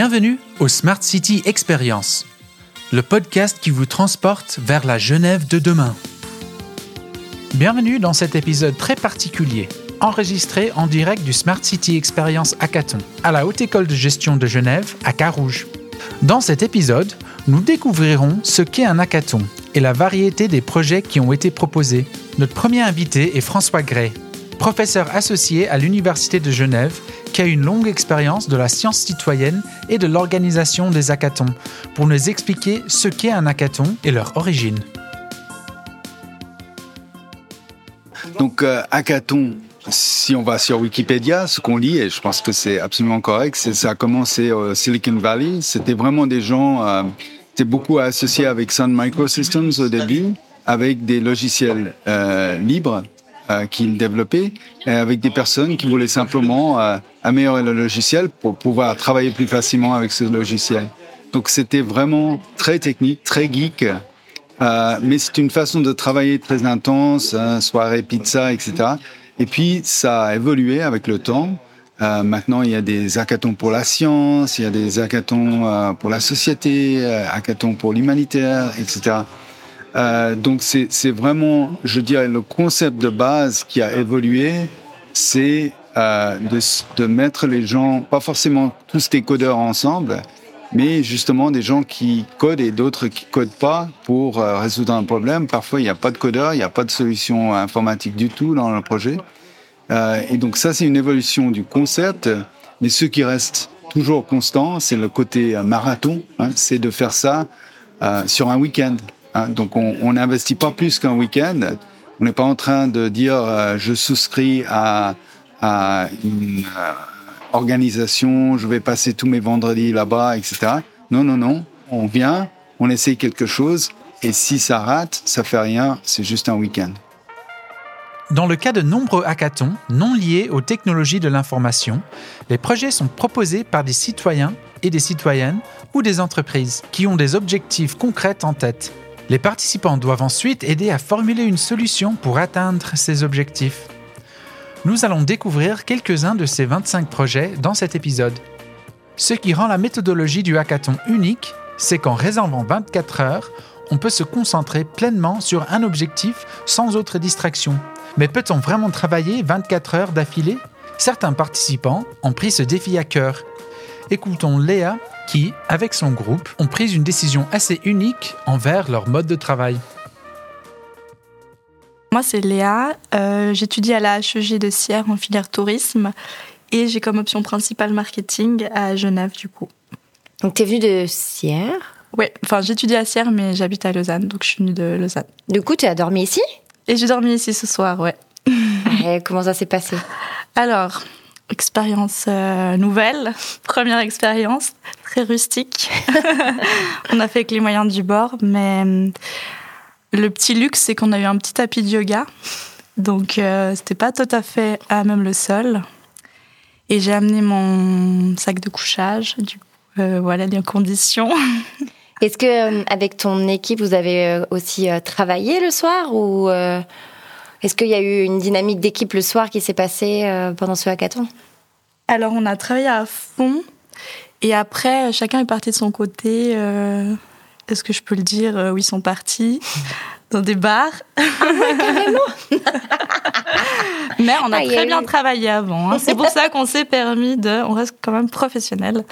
Bienvenue au Smart City Experience, le podcast qui vous transporte vers la Genève de demain. Bienvenue dans cet épisode très particulier, enregistré en direct du Smart City Experience Hackathon à la Haute École de Gestion de Genève à Carouge. Dans cet épisode, nous découvrirons ce qu'est un hackathon et la variété des projets qui ont été proposés. Notre premier invité est François Gray, professeur associé à l'Université de Genève qui a une longue expérience de la science citoyenne et de l'organisation des hackathons pour nous expliquer ce qu'est un hackathon et leur origine. Donc, euh, hackathon, si on va sur Wikipédia, ce qu'on lit, et je pense que c'est absolument correct, c'est ça a commencé au Silicon Valley. C'était vraiment des gens, euh, c'était beaucoup associé avec Sun Microsystems au début, avec des logiciels euh, libres euh, qu'ils développaient, et avec des personnes qui voulaient simplement euh, améliorer le logiciel pour pouvoir travailler plus facilement avec ce logiciel. Donc c'était vraiment très technique, très geek. Euh, mais c'est une façon de travailler très intense, hein, soirée pizza, etc. Et puis ça a évolué avec le temps. Euh, maintenant, il y a des hackathons pour la science, il y a des hackathons euh, pour la société, euh, hackathons pour l'humanitaire, etc. Euh, donc c'est vraiment, je dirais, le concept de base qui a évolué, c'est euh, de, mettre les gens, pas forcément tous des codeurs ensemble, mais justement des gens qui codent et d'autres qui codent pas pour euh, résoudre un problème. Parfois, il n'y a pas de codeur, il n'y a pas de solution informatique du tout dans le projet. Et donc ça, c'est une évolution du concept. Mais ce qui reste toujours constant, c'est le côté marathon. Hein, c'est de faire ça sur un week-end. Hein. donc on n'investit pas plus qu'un week-end. On n'est pas en train de dire euh, je souscris à, une euh, organisation, je vais passer tous mes vendredis là-bas, etc. Non, non, non. On vient, on essaye quelque chose, et si ça rate, ça fait rien, c'est juste un week-end. Dans le cas de nombreux hackathons non liés aux technologies de l'information, les projets sont proposés par des citoyens et des citoyennes ou des entreprises qui ont des objectifs concrets en tête. Les participants doivent ensuite aider à formuler une solution pour atteindre ces objectifs. Nous allons découvrir quelques-uns de ces 25 projets dans cet épisode. Ce qui rend la méthodologie du hackathon unique, c'est qu'en réservant 24 heures, on peut se concentrer pleinement sur un objectif sans autre distraction. Mais peut-on vraiment travailler 24 heures d'affilée? Certains participants ont pris ce défi à cœur. Écoutons Léa qui, avec son groupe, ont pris une décision assez unique envers leur mode de travail. Moi, c'est Léa. Euh, J'étudie à la HEG de Sierre en filière tourisme et j'ai comme option principale marketing à Genève, du coup. Donc, tu es venue de Sierre? Ouais, enfin, j'étudie à Sierre, mais j'habite à Lausanne, donc je suis venue de Lausanne. Du coup, tu as dormi ici? Et j'ai dormi ici ce soir, ouais. Et comment ça s'est passé? Alors, expérience euh, nouvelle, première expérience, très rustique. on a fait avec les moyens du bord, mais euh, le petit luxe, c'est qu'on a eu un petit tapis de yoga. Donc, euh, c'était pas tout à fait à même le sol. Et j'ai amené mon sac de couchage. Du coup, euh, voilà les conditions. Est-ce que avec ton équipe, vous avez aussi travaillé le soir est-ce qu'il y a eu une dynamique d'équipe le soir qui s'est passée euh, pendant ce hackathon? Alors, on a travaillé à fond. Et après, chacun est parti de son côté. euh, Est-ce que je peux le dire? Euh, où ils sont partis Dans des bars. Mais on a très bien travaillé avant. hein. C'est pour ça qu'on s'est permis de. On reste quand même professionnel.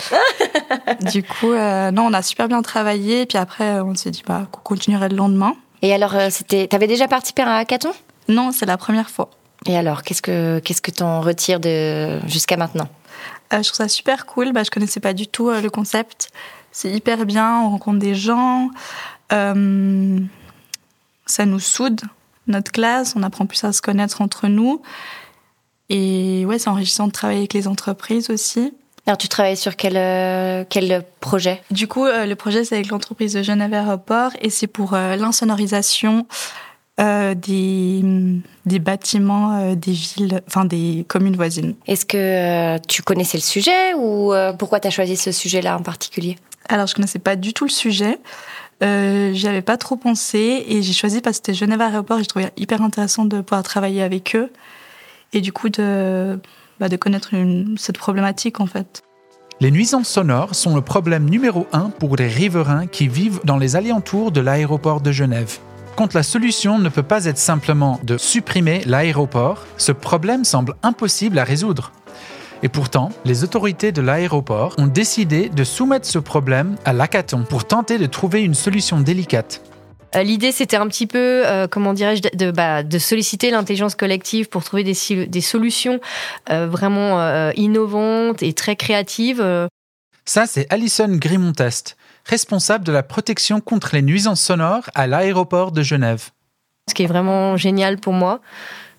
du coup, euh, non, on a super bien travaillé. Puis après, on s'est dit bah, qu'on continuerait le lendemain. Et alors, c'était, t'avais déjà participé à un hackathon? Non, c'est la première fois. Et alors, qu'est-ce que qu'est-ce que t'en retires de jusqu'à maintenant? Euh, je trouve ça super cool. Bah, je connaissais pas du tout euh, le concept. C'est hyper bien. On rencontre des gens. Euh, ça nous soude, notre classe. On apprend plus à se connaître entre nous. Et ouais, c'est enrichissant de travailler avec les entreprises aussi. Alors, tu travailles sur quel euh, quel projet? Du coup, euh, le projet, c'est avec l'entreprise de Genève Aéroport et c'est pour euh, l'insonorisation euh, des, des bâtiments euh, des villes, enfin des communes voisines. Est-ce que euh, tu connaissais le sujet ou euh, pourquoi t'as choisi ce sujet-là en particulier? Alors, je connaissais pas du tout le sujet. Euh, J'y avais pas trop pensé et j'ai choisi parce que c'était Genève Aéroport et je trouvais hyper intéressant de pouvoir travailler avec eux et du coup de, bah, de connaître une- cette problématique en fait. Les nuisances sonores sont le problème numéro un pour les riverains qui vivent dans les alentours de l'aéroport de Genève. Quand la solution ne peut pas être simplement de supprimer l'aéroport, ce problème semble impossible à résoudre. Et pourtant, les autorités de l'aéroport ont décidé de soumettre ce problème à l'hackathon pour tenter de trouver une solution délicate. Euh, L'idée, c'était un petit peu, euh, comment dirais-je, de, bah, de solliciter l'intelligence collective pour trouver des, solutions euh, vraiment euh, innovantes et très créatives. Ça, c'est Alison Grimontest, responsable de la protection contre les nuisances sonores à l'aéroport de Genève. Ce qui est vraiment génial pour moi,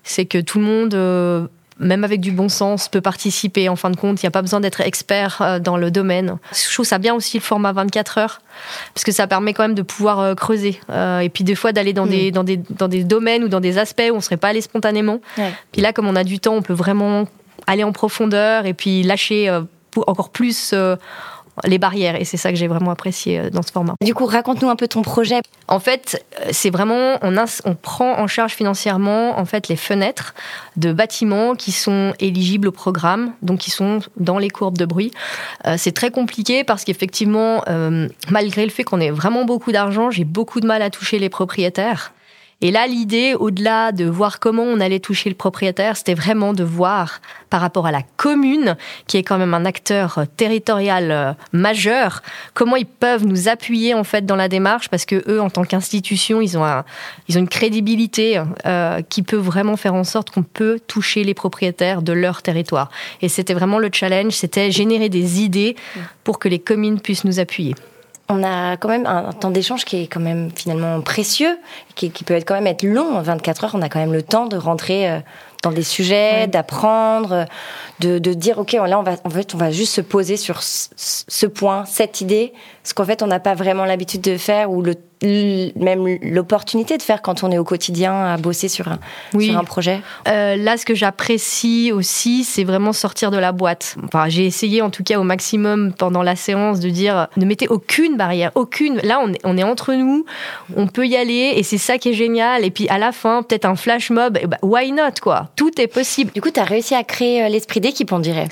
c'est que tout le monde, euh, même avec du bon sens, peut participer. En fin de compte, il n'y a pas besoin d'être expert euh, dans le domaine. Je trouve ça bien aussi le format 24 heures, parce que ça permet quand même de pouvoir euh, creuser. Et puis des fois d'aller dans, Mm. des, dans, des, dans des domaines ou dans des aspects où on ne serait pas allé spontanément. Ouais. Puis là, comme on a du temps, on peut vraiment aller en profondeur et puis lâcher encore plus les barrières. Et c'est ça que j'ai vraiment apprécié euh, dans ce format. Du coup, raconte-nous un peu ton projet. En fait, euh, c'est vraiment on, prend en charge financièrement en fait les fenêtres de bâtiments qui sont éligibles au programme, donc qui sont dans les courbes de bruit. Euh, c'est très compliqué parce qu'effectivement, euh, malgré le fait qu'on ait vraiment beaucoup d'argent, j'ai beaucoup de mal à toucher les propriétaires. Et là, l'idée, au-delà de voir comment on allait toucher le propriétaire, c'était vraiment de voir par rapport à la commune, qui est quand même un acteur euh, territorial euh, majeur, comment ils peuvent nous appuyer en fait dans la démarche, parce que eux, en tant qu'institution, ils ont un- ils ont une crédibilité euh, qui peut vraiment faire en sorte qu'on peut toucher les propriétaires de leur territoire. Et c'était vraiment le challenge, c'était générer des idées pour que les communes puissent nous appuyer. On a quand même un temps d'échange qui est quand même finalement précieux, qui, qui peut être quand même être long. En 24 heures, on a quand même le temps de rentrer euh, dans des sujets, d'apprendre, de, de dire ok, là on va en fait on va juste se poser sur ce, ce point, cette idée, ce qu'en fait on n'a pas vraiment l'habitude de faire ou le, même l'opportunité de faire quand on est au quotidien à bosser sur un, Oui. sur un projet. Euh, là, ce que j'apprécie aussi, c'est vraiment sortir de la boîte. Enfin, j'ai essayé en tout cas au maximum pendant la séance de dire ne mettez aucune barrière, aucune. Là, on est, on est entre nous, on peut y aller et c'est ça qui est génial. Et puis à la fin, peut-être un flash mob, ben, why not quoi? Tout est possible. Du coup, tu as réussi à créer euh, l'esprit d'équipe, on dirait.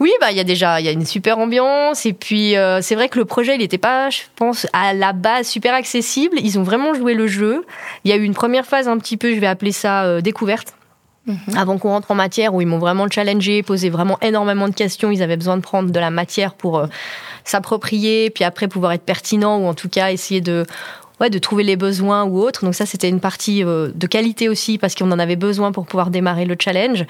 Oui, bah il y a déjà il y a une super ambiance et puis euh, c'est vrai que le projet il n'était pas, je pense, à la base super accessible. Ils ont vraiment joué le jeu. Il y a eu une première phase un petit peu, je vais appeler ça euh, découverte. Avant qu'on rentre en matière, où ils m'ont vraiment challengé, posé vraiment énormément de questions. Ils avaient besoin de prendre de la matière pour euh, s'approprier, puis après pouvoir être pertinent ou en tout cas essayer de ouais, de trouver les besoins ou autres. Donc ça, c'était une partie euh, de qualité aussi parce qu'on en avait besoin pour pouvoir démarrer le challenge.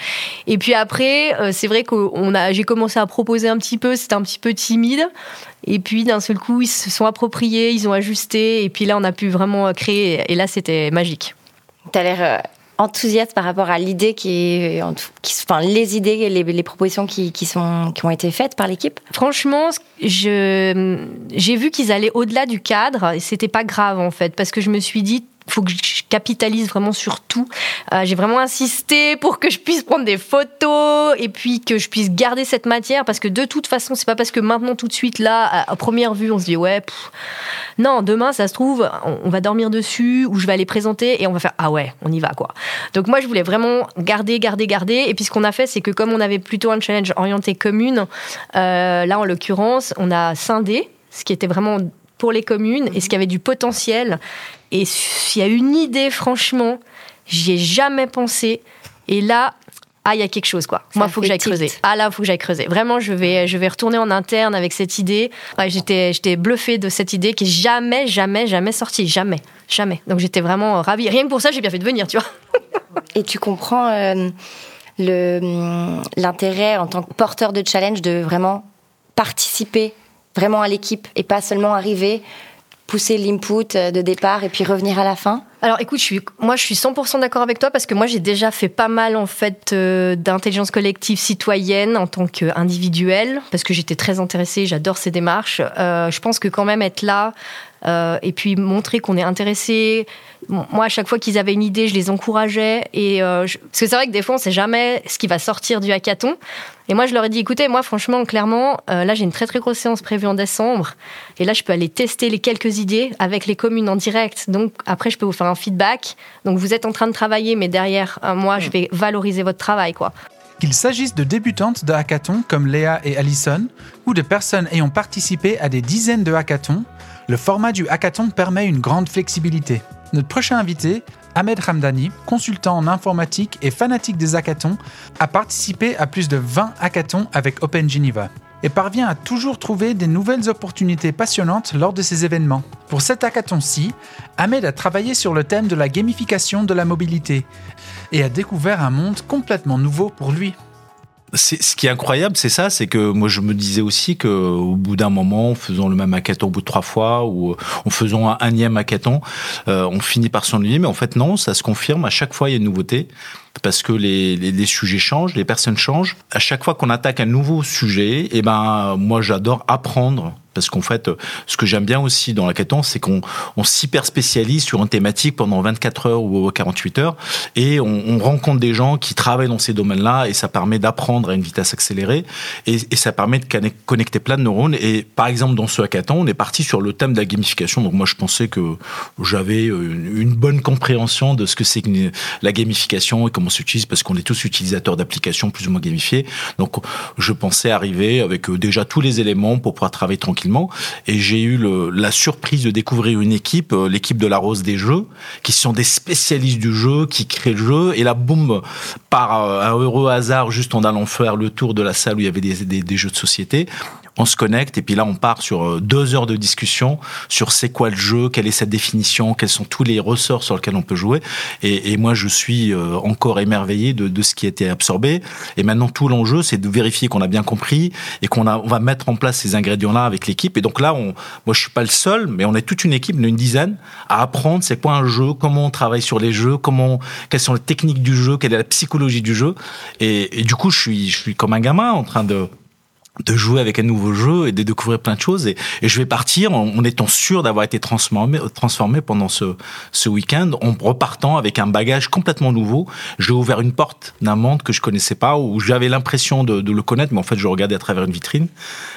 Et puis après, euh, c'est vrai que j'ai commencé à proposer un petit peu, c'était un petit peu timide. Et puis d'un seul coup, ils se sont appropriés, ils ont ajusté. Et puis là, on a pu vraiment créer. Et là, c'était magique. Tu as l'air euh, enthousiaste par rapport à l'idée qui qui, enfin, les idées, les, les propositions qui, qui, sont, qui ont été faites par l'équipe. Franchement, je, j'ai vu qu'ils allaient au-delà du cadre et c'était pas grave en fait parce que je me suis dit faut que je capitalise vraiment sur tout. Euh, j'ai vraiment insisté pour que je puisse prendre des photos et puis que je puisse garder cette matière parce que de toute façon, c'est pas parce que maintenant tout de suite là, à première vue, on se dit ouais, pff, non, demain ça se trouve, on, va dormir dessus ou je vais aller présenter et on va faire ah ouais, on y va quoi. Donc moi je voulais vraiment garder, garder, garder et puis ce qu'on a fait, c'est que comme on avait plutôt un challenge orienté commune, euh, là en l'occurrence, on a scindé ce qui était vraiment pour les communes et ce qui avait du potentiel. Et s'il y a une idée, franchement, j'y ai jamais pensé. Et là, ah, il y a quelque chose, quoi. Ça Moi, il faut que j'aille creuser. Ah, là, il faut que j'aille creuser. Vraiment, je vais, je vais retourner en interne avec cette idée. Ouais, j'étais, j'étais bluffée de cette idée qui est jamais, jamais, jamais sortie. Jamais. Jamais. Donc, j'étais vraiment ravie. Rien que pour ça, j'ai bien fait de venir, tu vois. Et tu comprends euh, le, l'intérêt en tant que porteur de challenge de vraiment participer vraiment à l'équipe et pas seulement arriver, pousser l'input euh, de départ et puis revenir à la fin. Alors écoute, je suis, moi je suis 100% d'accord avec toi parce que moi j'ai déjà fait pas mal en fait euh, d'intelligence collective citoyenne en tant qu'individuelle parce que j'étais très intéressée, j'adore ces démarches. Euh, je pense que quand même être là euh, et puis montrer qu'on est intéressé. Bon, Moi, à chaque fois qu'ils avaient une idée, je les encourageais et euh, je- parce que c'est vrai que des fois on sait jamais ce qui va sortir du hackathon. Et moi je leur ai dit, écoutez, moi franchement, clairement, euh, là j'ai une très très grosse séance prévue en décembre et là je peux aller tester les quelques idées avec les communes en direct. Donc après je peux vous faire un feedback. Donc vous êtes en train de travailler, mais derrière, moi, je vais valoriser votre travail, quoi. Qu'il s'agisse de débutantes de hackathons comme Léa et Alison, ou de personnes ayant participé à des dizaines de hackathons, le format du hackathon permet une grande flexibilité. Notre prochain invité, Ahmed Hamdani, consultant en informatique et fanatique des hackathons, a participé à plus de 20 hackathons avec Open Geneva et parvient à toujours trouver des nouvelles opportunités passionnantes lors de ces événements. Pour cet hackathon-ci, Ahmed a travaillé sur le thème de la gamification de la mobilité et a découvert un monde complètement nouveau pour lui ce qui est incroyable, c'est ça, c'est que moi je me disais aussi que au bout d'un moment, en faisant le même hackathon au bout de trois fois ou en faisant un énième hackathon, euh, on finit par s'ennuyer. Mais en fait non, ça se confirme. À chaque fois, il y a une nouveauté parce que les, les, sujets changent, les personnes changent. À chaque fois qu'on attaque un nouveau sujet, et eh ben moi j'adore apprendre parce qu'en fait, ce que j'aime bien aussi dans la hackathon, c'est qu'on on s'hyper spécialise sur une thématique pendant 24 heures ou 48 heures et on, on rencontre des gens qui travaillent dans ces domaines-là et ça permet d'apprendre à une vitesse accélérée et, et, ça permet de connecter plein de neurones. Et par exemple, dans ce hackathon, on est parti sur le thème de la gamification. Donc moi, je pensais que j'avais une, bonne compréhension de ce que c'est que la gamification et comment s'utilise parce qu'on est tous utilisateurs d'applications plus ou moins gamifiées. Donc je pensais arriver avec euh, déjà tous les éléments pour pouvoir travailler tranquillement et j'ai eu la surprise de découvrir une équipe, euh, l'équipe de la Rose des Jeux, qui sont des spécialistes du jeu, qui créent le jeu. Et là, boum, par euh, un heureux hasard, juste en allant faire le tour de la salle où il y avait des jeux de société, on se connecte et puis là on part sur euh, deux heures de discussion sur c'est quoi le jeu, quelle est sa définition, quels sont tous les ressorts sur lesquels on peut jouer. Et, et moi je suis euh, encore émerveillé de, de, ce qui a été absorbé. Et maintenant tout l'enjeu c'est de vérifier qu'on a bien compris et qu'on on va mettre en place ces ingrédients là avec l'équipe. Et donc là on, moi je suis pas le seul, mais on est toute une équipe d'une dizaine à apprendre c'est quoi un jeu, comment on travaille sur les jeux, comment quelles sont les techniques du jeu, quelle est la psychologie du jeu. Et, et du coup je suis je suis comme un gamin en train de de jouer avec un nouveau jeu et de découvrir plein de choses. Et, et je vais partir en, étant sûr d'avoir été transformé, transformé pendant ce, ce week-end, en repartant avec un bagage complètement nouveau. J'ai ouvert une porte d'un monde que je connaissais pas, où j'avais l'impression de, de, le connaître, mais en fait, je regardais à travers une vitrine.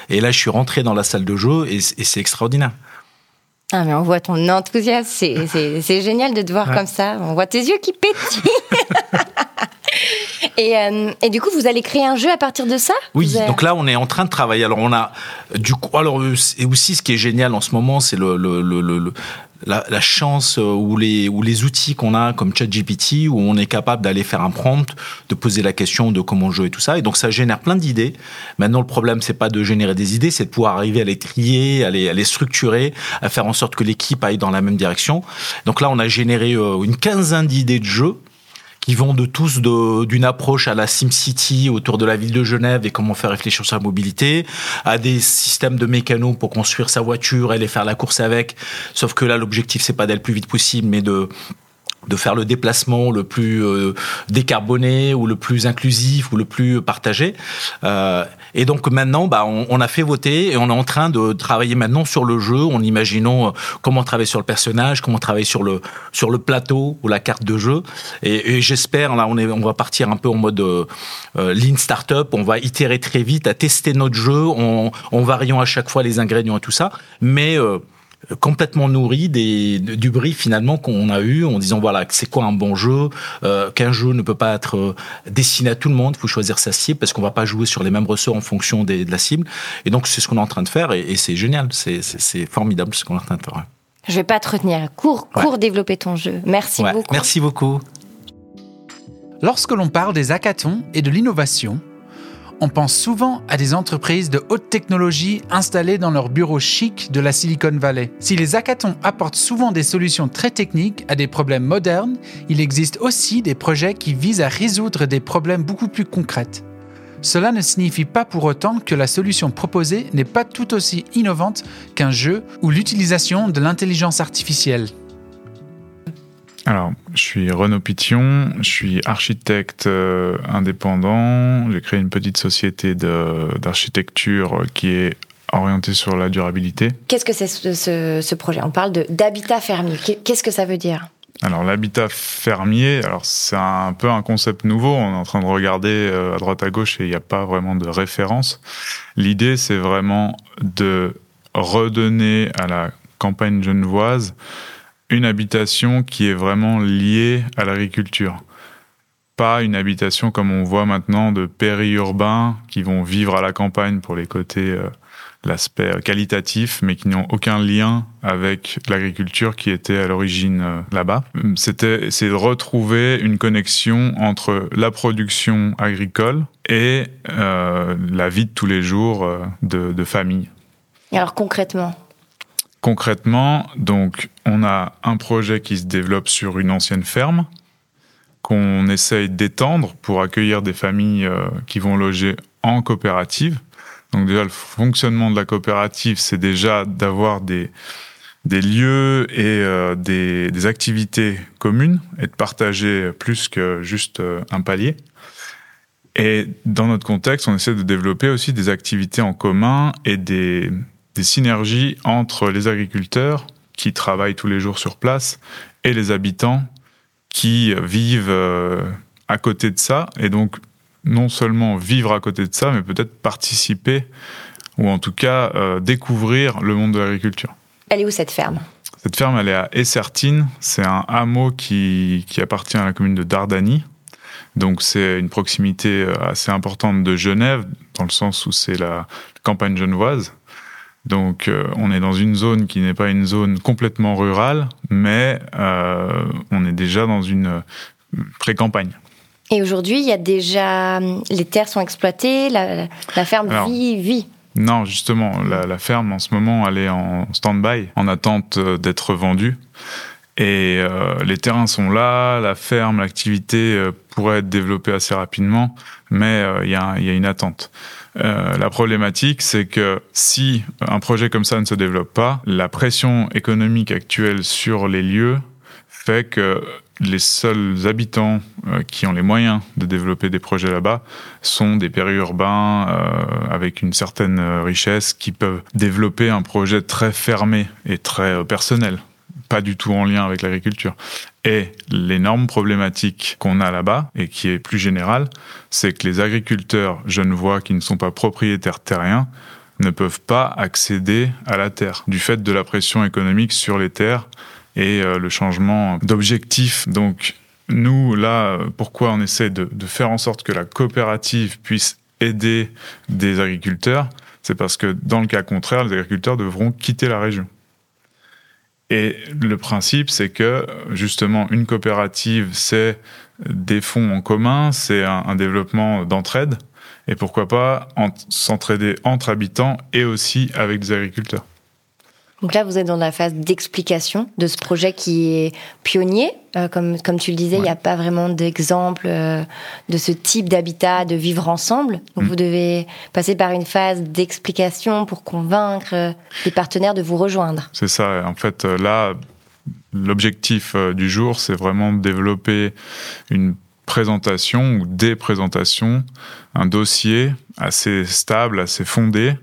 Et là, je suis rentré dans la salle de jeu et, et c'est extraordinaire. Ah, mais on voit ton enthousiasme. C'est génial de te voir comme ça. On voit tes yeux qui pétillent. Et, euh, et, du coup, vous allez créer un jeu à partir de ça Oui, donc là, on est en train de travailler. Alors, on a du coup, alors et aussi, ce qui est génial en ce moment, c'est le, le, le, le la, la, chance euh, ou les, ou les outils qu'on a comme ChatGPT où on est capable d'aller faire un prompt, de poser la question de comment jouer et tout ça. Et donc ça génère plein d'idées. Maintenant le problème c'est pas de générer des idées, c'est de pouvoir arriver à les trier, à les, à les structurer, à faire en sorte que l'équipe aille dans la même direction. Donc là on a généré euh, une quinzaine d'idées de jeux vont de tous d'une approche à la SimCity autour de la ville de Genève et comment faire réfléchir sur la mobilité, à des systèmes de mécanos pour construire sa voiture et aller faire la course avec. Sauf que là, l'objectif, c'est pas d'aller le plus vite possible, mais de de faire le déplacement le plus euh, décarboné ou le plus inclusif ou le plus partagé. Euh, et donc maintenant, bah, on, on, a fait voter et on est en train de travailler maintenant sur le jeu en imaginant euh, comment travailler sur le personnage, comment travailler sur le sur le plateau ou la carte de jeu. Et, et j'espère là, on est on va partir un peu en mode euh, lean startup. On va itérer très vite à tester notre jeu en, en variant à chaque fois les ingrédients et tout ça. Mais complètement nourri des, du brief finalement qu'on a eu en disant voilà c'est quoi un bon jeu? Euh, qu'un jeu ne peut pas être euh, destiné à tout le monde il faut choisir sa cible parce qu'on va pas jouer sur les mêmes ressorts en fonction des, de la cible. Et donc c'est ce qu'on est en train de faire et, et c'est génial. C'est formidable ce qu'on est en train de faire. Je vais pas te retenir. Cours cours développer ton jeu. Merci ouais. beaucoup. Merci beaucoup. Lorsque l'on parle des hackathons et de l'innovation on pense souvent à des entreprises de haute technologie installées dans leurs bureaux chics de la Silicon Valley. Si les hackathons apportent souvent des solutions très techniques à des problèmes modernes, il existe aussi des projets qui visent à résoudre des problèmes beaucoup plus concrets. Cela ne signifie pas pour autant que la solution proposée n'est pas tout aussi innovante qu'un jeu ou l'utilisation de l'intelligence artificielle. Je suis Renaud Pition, je suis architecte euh, indépendant. J'ai créé une petite société d'architecture qui est orientée sur la durabilité. Qu'est-ce que c'est ce, ce, ce, projet? On parle d'habitat fermier. Qu'est-ce que ça veut dire? Alors l'habitat fermier, alors c'est un peu un concept nouveau. On est en train de regarder euh, à droite à gauche et il n'y a pas vraiment de référence. L'idée, c'est vraiment de redonner à la campagne genevoise une habitation qui est vraiment liée à l'agriculture. pas une habitation comme on voit maintenant de périurbains qui vont vivre à la campagne pour les côtés euh, l'aspect qualitatif, mais qui n'ont aucun lien avec l'agriculture qui était à l'origine euh, là-bas. C'était, c'est de retrouver une connexion entre la production agricole et euh, la vie de tous les jours euh, de, de famille. Et alors concrètement Concrètement, donc, on a un projet qui se développe sur une ancienne ferme qu'on essaye d'étendre pour accueillir des familles qui vont loger en coopérative. Donc déjà, le fonctionnement de la coopérative, c'est déjà d'avoir des, des lieux et euh, des, des, activités communes et de partager plus que juste euh, un palier. Et dans notre contexte, on essaie de développer aussi des activités en commun et des, des synergies entre les agriculteurs qui travaillent tous les jours sur place et les habitants qui vivent euh, à côté de ça. Et donc, non seulement vivre à côté de ça, mais peut-être participer ou en tout cas euh, découvrir le monde de l'agriculture. Elle est où cette ferme? Cette ferme, elle est à Essertine. C'est un hameau qui, qui appartient à la commune de Dardani. Donc c'est une proximité euh, assez importante de Genève, dans le sens où c'est la campagne genevoise. Donc euh, on est dans une zone qui n'est pas une zone complètement rurale, mais euh, on est déjà dans une pré-campagne. Et aujourd'hui, il y a déjà les terres sont exploitées, la, la ferme Alors, vit, vit. Non, justement, la, la, ferme en ce moment, elle est en stand-by, en attente euh, d'être vendue. Et euh, les terrains sont là, la ferme, l'activité euh, pourrait être développée assez rapidement, mais il euh, y, a une attente. Euh, la problématique, c'est que si un projet comme ça ne se développe pas, la pression économique actuelle sur les lieux fait que les seuls habitants euh, qui ont les moyens de développer des projets là-bas sont des périurbains euh, avec une certaine richesse qui peuvent développer un projet très fermé et très personnel, pas du tout en lien avec l'agriculture. Et l'énorme problématique qu'on a là-bas, et qui est plus générale, c'est que les agriculteurs genevois qui ne sont pas propriétaires terriens ne peuvent pas accéder à la terre, du fait de la pression économique sur les terres et euh, le changement d'objectif. Donc, nous, là, pourquoi on essaie de, de, faire en sorte que la coopérative puisse aider des agriculteurs C'est parce que dans le cas contraire, les agriculteurs devront quitter la région. Et le principe, c'est que justement, une coopérative, c'est des fonds en commun, c'est un, développement d'entraide, et pourquoi pas s'entraider entre habitants et aussi avec des agriculteurs. Donc là, vous êtes dans la phase d'explication de ce projet qui est pionnier. Euh, comme, comme tu le disais, il ouais. n'y a pas vraiment d'exemple euh, de ce type d'habitat, de vivre ensemble. Donc mmh. vous devez passer par une phase d'explication pour convaincre euh, les partenaires de vous rejoindre. C'est ça. En fait, là, l'objectif du jour, c'est vraiment de développer une présentation ou des présentations, un dossier assez stable, assez fondé,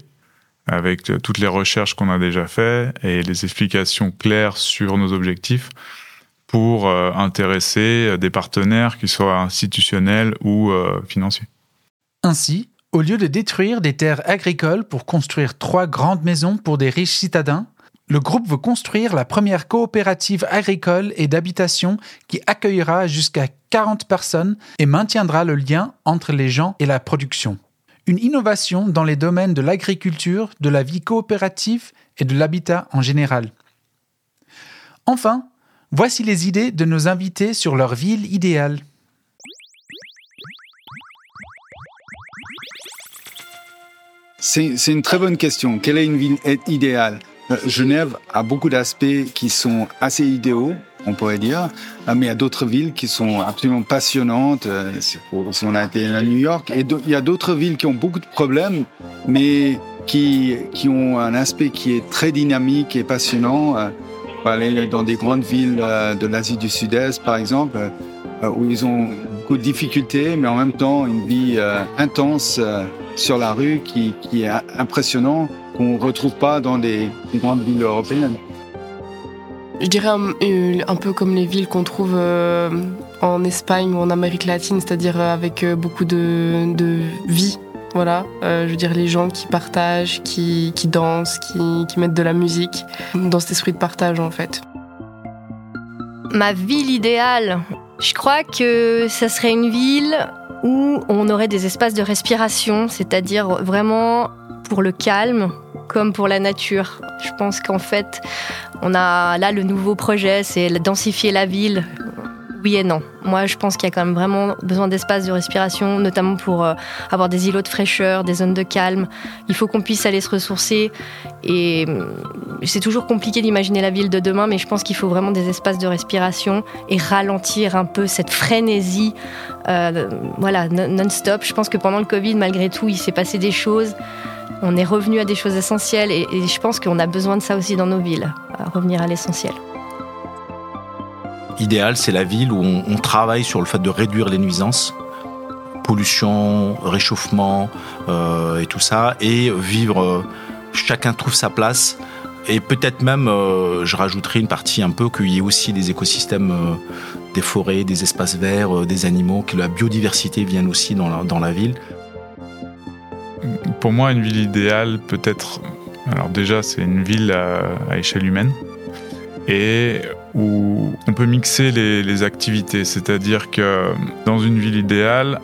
avec toutes les recherches qu'on a déjà faites et les explications claires sur nos objectifs pour euh, intéresser des partenaires qui soient institutionnels ou euh, financiers. Ainsi, au lieu de détruire des terres agricoles pour construire trois grandes maisons pour des riches citadins, le groupe veut construire la première coopérative agricole et d'habitation qui accueillera jusqu'à 40 personnes et maintiendra le lien entre les gens et la production une innovation dans les domaines de l'agriculture, de la vie coopérative et de l'habitat en général. Enfin, voici les idées de nos invités sur leur ville idéale. C'est une très bonne question. Quelle est une ville idéale? Genève a beaucoup d'aspects qui sont assez idéaux, on pourrait dire, mais il y a d'autres villes qui sont absolument passionnantes. Si on a été à New York, et il y a d'autres villes qui ont beaucoup de problèmes, mais qui, qui ont un aspect qui est très dynamique et passionnant. On peut aller dans des grandes villes de l'Asie du Sud-Est, par exemple, où ils ont beaucoup de difficultés, mais en même temps une vie intense sur la rue qui, est impressionnant qu'on ne retrouve pas dans des, grandes villes européennes. Je dirais un, peu comme les villes qu'on trouve euh, en Espagne ou en Amérique latine, c'est-à-dire avec euh, beaucoup de, de vie. Voilà, euh, je veux dire les gens qui partagent, qui, qui dansent, qui, qui mettent de la musique, dans cet esprit de partage en fait. Ma ville idéale, Je crois que ça serait une ville où on aurait des espaces de respiration, c'est-à-dire vraiment pour le calme comme pour la nature. Je pense qu'en fait, on a là le nouveau projet, c'est densifier la ville. Oui et non. Moi, je pense qu'il y a quand même vraiment besoin d'espace de respiration, notamment pour euh, avoir des îlots de fraîcheur, des zones de calme. Il faut qu'on puisse aller se ressourcer. Et hum, c'est toujours compliqué d'imaginer la ville de demain, mais je pense qu'il faut vraiment des espaces de respiration et ralentir un peu cette frénésie, euh, voilà, non-stop. Je pense que pendant le Covid, malgré tout, il s'est passé des choses. On est revenu à des choses essentielles et, je pense qu'on a besoin de ça aussi dans nos villes, revenir à l'essentiel idéal, c'est la ville où on, travaille sur le fait de réduire les nuisances, pollution, réchauffement euh, et tout ça, et vivre, euh, chacun trouve sa place. Et peut-être même, euh, je rajouterai une partie un peu qu'il y ait aussi des écosystèmes, des forêts, des espaces verts, des animaux, que la biodiversité vienne aussi dans la ville. Pour moi, une ville idéale, peut-être, alors déjà, c'est une ville à échelle humaine et où on peut mixer les, activités. C'est-à-dire que dans une ville idéale,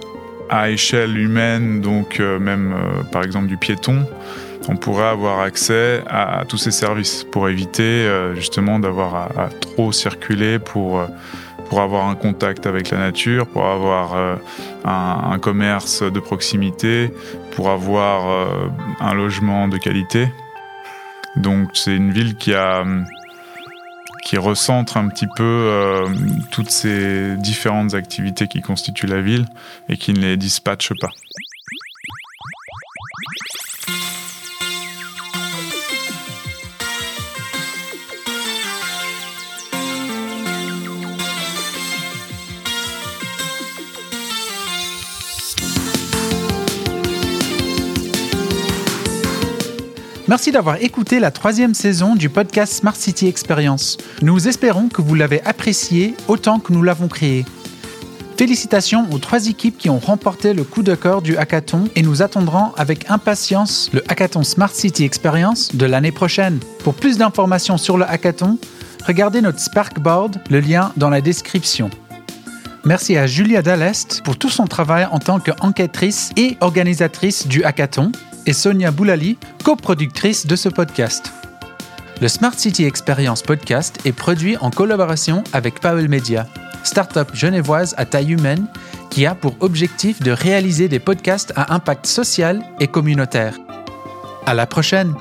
à échelle humaine, donc euh, même euh, par exemple du piéton, on pourrait avoir accès à, tous ces services pour éviter euh, justement d'avoir à, trop circuler pour, pour avoir un contact avec la nature, pour avoir un, un, commerce de proximité, pour avoir un logement de qualité. Donc c'est une ville qui a qui recentre un petit peu euh, toutes ces différentes activités qui constituent la ville et qui ne les dispatche pas. Merci d'avoir écouté la troisième saison du podcast Smart City Experience. Nous espérons que vous l'avez apprécié autant que nous l'avons créé. Félicitations aux trois équipes qui ont remporté le coup de cœur du hackathon et nous attendrons avec impatience le hackathon Smart City Experience de l'année prochaine. Pour plus d'informations sur le hackathon, regardez notre Sparkboard, le lien dans la description. Merci à Julia Dallest pour tout son travail en tant qu'enquêtrice et organisatrice du hackathon et Sonia Boulali, coproductrice de ce podcast. Le Smart City Experience podcast est produit en collaboration avec Powell Media, start-up genevoise à taille humaine qui a pour objectif de réaliser des podcasts à impact social et communautaire. À la prochaine!